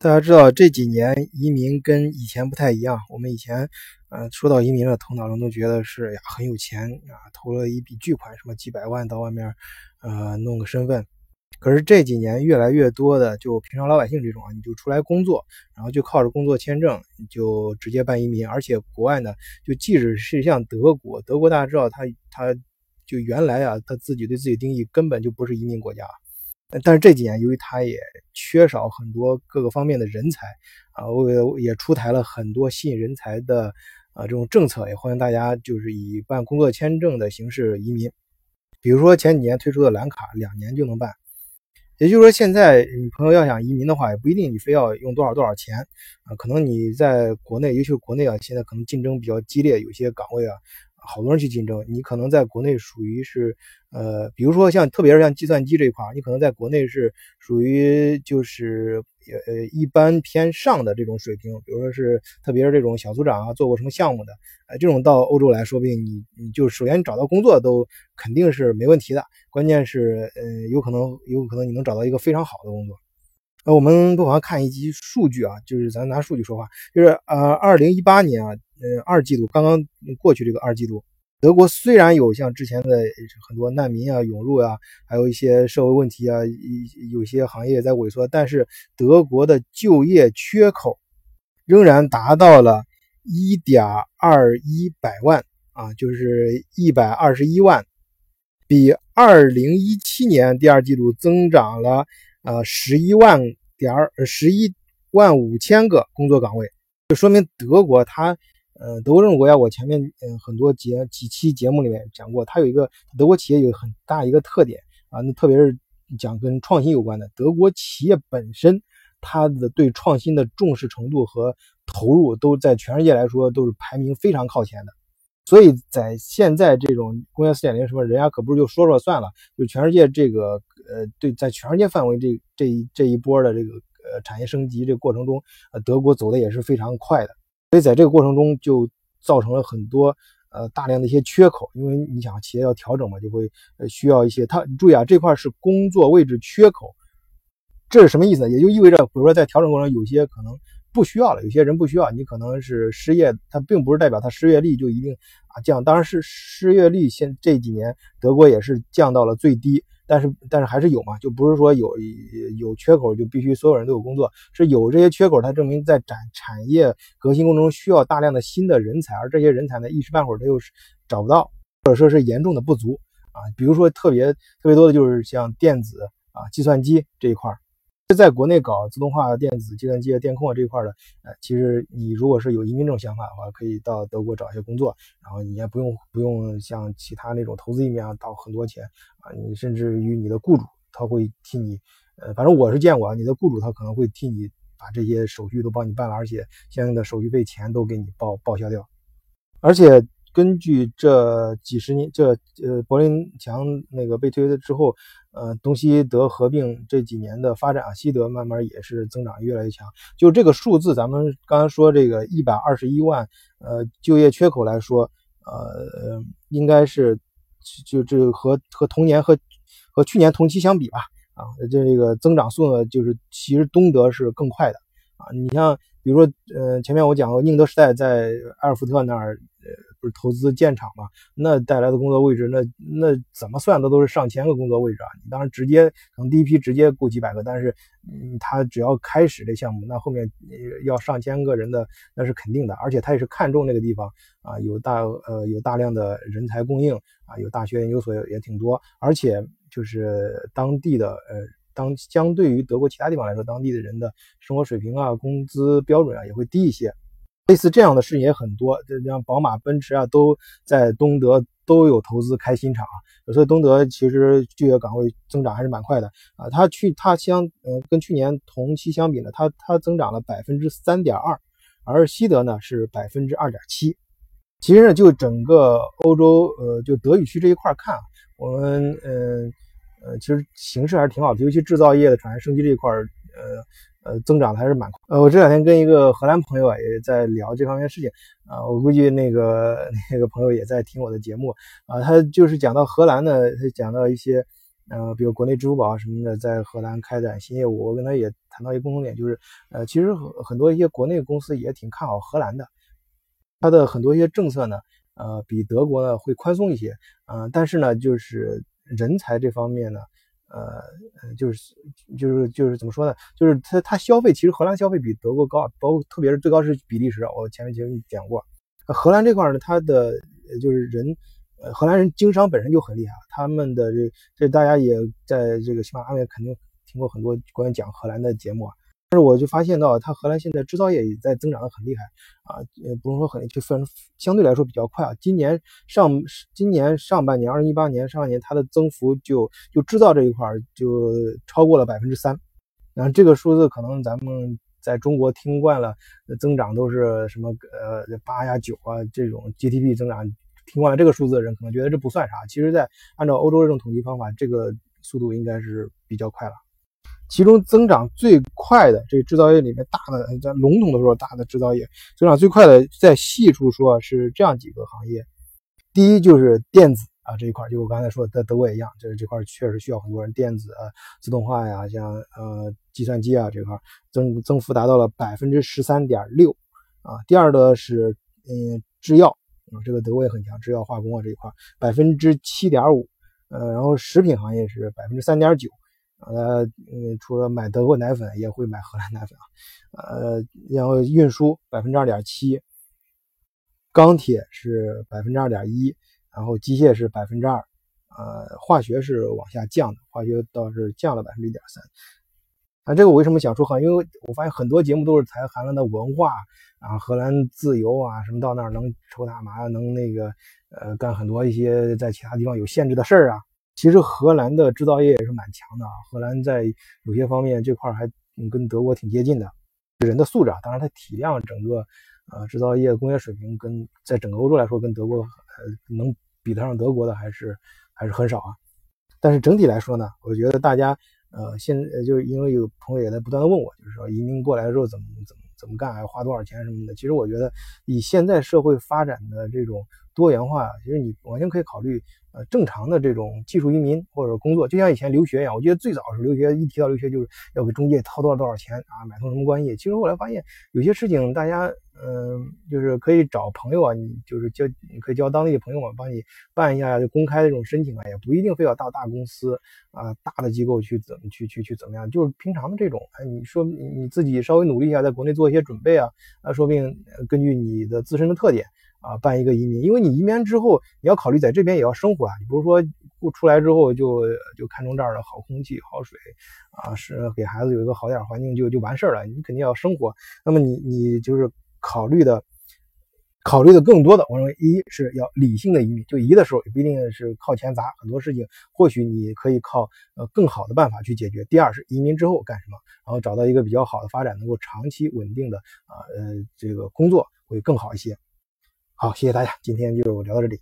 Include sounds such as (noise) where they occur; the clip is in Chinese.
大家知道这几年移民跟以前不太一样。我们以前，呃，说到移民了，头脑中都觉得是呀很有钱啊，投了一笔巨款，什么几百万到外面，呃，弄个身份。可是这几年越来越多的，就平常老百姓这种啊，你就出来工作，然后就靠着工作签证就直接办移民，而且国外呢，就即使是像德国，德国大家知道，它它就原来啊，他自己对自己定义根本就不是移民国家。但是这几年，由于它也缺少很多各个方面的人才啊，我也出台了很多吸引人才的啊这种政策，也欢迎大家就是以办工作签证的形式移民。比如说前几年推出的蓝卡，两年就能办。也就是说，现在你朋友要想移民的话，也不一定你非要用多少多少钱啊，可能你在国内，尤其是国内啊，现在可能竞争比较激烈，有些岗位啊。好多人去竞争，你可能在国内属于是，呃，比如说像特别是像计算机这一块你可能在国内是属于就是呃一般偏上的这种水平，比如说是特别是这种小组长啊，做过什么项目的，呃，这种到欧洲来说不定你你就首先找到工作都肯定是没问题的，关键是呃有可能有可能你能找到一个非常好的工作。呃，我们不妨看一集数据啊，就是咱拿数据说话，就是呃二零一八年啊。呃，二季度刚刚过去，这个二季度，德国虽然有像之前的很多难民啊涌入啊，还有一些社会问题啊，有些行业在萎缩，但是德国的就业缺口仍然达到了一点二一百万啊，就是一百二十一万，比二零一七年第二季度增长了呃十一万点十一万五千个工作岗位，就说明德国它。呃，德国这种国家，我前面嗯很多节几期节目里面讲过，它有一个德国企业有很大一个特点啊，那特别是讲跟创新有关的，德国企业本身它的对创新的重视程度和投入都在全世界来说都是排名非常靠前的，所以在现在这种工业四点零什么，人家可不是就说说算了，就全世界这个呃对，在全世界范围这这一这一波的这个呃产业升级这个过程中，呃德国走的也是非常快的。所以在这个过程中，就造成了很多呃大量的一些缺口，因为你想企业要调整嘛，就会呃需要一些。它注意啊，这块是工作位置缺口，这是什么意思？也就意味着，比如说在调整过程中，有些可能不需要了，有些人不需要，你可能是失业，它并不是代表它失业率就一定啊降。当然是失业率现这几年德国也是降到了最低。但是但是还是有嘛，就不是说有有缺口就必须所有人都有工作，是有这些缺口，它证明在展产业革新过程中需要大量的新的人才，而这些人才呢一时半会儿他又是找不到，或者说是严重的不足啊。比如说特别特别多的就是像电子啊、计算机这一块儿。在国内搞自动化电子、计算机、电控这一块的，呃，其实你如果是有移民这种想法的话，可以到德国找一些工作，然后你也不用不用像其他那种投资移民啊，倒很多钱啊，你甚至于你的雇主他会替你，呃，反正我是见过，你的雇主他可能会替你把这些手续都帮你办了，而且相应的手续费钱都给你报报销掉，而且。根据这几十年，这呃柏林墙那个被推了之后，呃东西德合并这几年的发展啊，西德慢慢也是增长越来越强。就这个数字，咱们刚才说这个一百二十一万呃就业缺口来说，呃应该是就这和和同年和和去年同期相比吧，啊这这个增长速度就是其实东德是更快的啊。你像比如说呃前面我讲过宁德时代在埃尔福特那儿。不是投资建厂嘛？那带来的工作位置，那那怎么算的都是上千个工作位置啊！你当然直接可能第一批直接雇几百个，但是嗯，他只要开始这项目，那后面要上千个人的那是肯定的。而且他也是看中那个地方啊，有大呃有大量的人才供应啊，有大学研究所也挺多，而且就是当地的呃当相对于德国其他地方来说，当地的人的生活水平啊、工资标准啊也会低一些。类似这样的事情也很多，就像宝马、奔驰啊，都在东德都有投资开新厂，所以东德其实就业岗位增长还是蛮快的啊。它去它相呃跟去年同期相比呢，它它增长了百分之三点二，而西德呢是百分之二点七。其实呢，就整个欧洲呃就德语区这一块看，我们嗯呃其实形势还是挺好的，尤其制造业的产业升级这一块呃。呃，增长的还是蛮快。呃，我这两天跟一个荷兰朋友啊，也在聊这方面事情啊。我估计那个 (laughs) 那个朋友也在听我的节目啊。他就是讲到荷兰呢，他讲到一些呃，比如国内支付宝什么的在荷兰开展新业务，我跟他也谈到一个共同点，就是呃，其实很很多一些国内公司也挺看好荷兰的，它的很多一些政策呢，呃，比德国呢会宽松一些，呃，但是呢，就是人才这方面呢。呃，就是就是就是怎么说呢？就是他他消费，其实荷兰消费比德国高，包括特别是最高是比利时。我前面前面讲过，荷兰这块呢，它的就是人，呃，荷兰人经商本身就很厉害，他们的这这大家也在这个喜马拉雅肯定听过很多关于讲荷兰的节目啊。但是我就发现到，它荷兰现在制造业也在增长的很厉害啊，呃，不能说很，就分相对来说比较快啊。今年上今年上半年，二零一八年上半年，它的增幅就就制造这一块就超过了百分之三。然后这个数字可能咱们在中国听惯了，增长都是什么呃八呀九啊这种 GDP 增长，听惯了这个数字的人可能觉得这不算啥。其实，在按照欧洲这种统计方法，这个速度应该是比较快了。其中增长最快的这制造业里面大的，在笼统的说，大的制造业增长最快的，在细处说是这样几个行业。第一就是电子啊这一块，就我刚才说的，在德国一样，就是这块确实需要很多人。电子啊，自动化呀，像呃计算机啊这块增增幅达到了百分之十三点六啊。第二的是嗯制药啊，这个德国也很强，制药化工啊这一块百分之七点五，呃，然后食品行业是百分之三点九。呃，嗯，除了买德国奶粉，也会买荷兰奶粉啊。呃，然后运输百分之二点七，钢铁是百分之二点一，然后机械是百分之二，呃，化学是往下降的，化学倒是降了百分之一点三。啊，这个我为什么想说哈？因为我发现很多节目都是谈荷兰的文化啊，荷兰自由啊，什么到那儿能抽大麻，能那个呃干很多一些在其他地方有限制的事儿啊。其实荷兰的制造业也是蛮强的啊，荷兰在有些方面这块还跟德国挺接近的，人的素质啊，当然它体量整个呃制造业工业水平跟在整个欧洲来说跟德国呃能比得上德国的还是还是很少啊。但是整体来说呢，我觉得大家呃现就是因为有朋友也在不断的问我，就是说移民过来之后怎么怎么怎么干，要花多少钱什么的。其实我觉得以现在社会发展的这种多元化，其实你完全可以考虑。呃，正常的这种技术移民或者工作，就像以前留学一样。我觉得最早的时候留学，一提到留学就是要给中介掏多少多少钱啊，买通什么关系。其实后来发现，有些事情大家，嗯，就是可以找朋友啊，你就是交，你可以交当地的朋友嘛，帮你办一下就公开的这种申请啊，也不一定非要到大公司啊、大的机构去怎么去去去怎么样，就是平常的这种，哎，你说你自己稍微努力一下，在国内做一些准备啊，啊，说不定根据你的自身的特点。啊，办一个移民，因为你移民之后，你要考虑在这边也要生活啊。你不是说不出来之后就就看中这儿的好空气、好水啊，是给孩子有一个好点环境就就完事儿了。你肯定要生活。那么你你就是考虑的考虑的更多的，我认为一是要理性的移民，就移的时候也不一定是靠钱砸，很多事情或许你可以靠呃更好的办法去解决。第二是移民之后干什么，然后找到一个比较好的发展，能够长期稳定的啊呃这个工作会更好一些。好，谢谢大家，今天就聊到这里。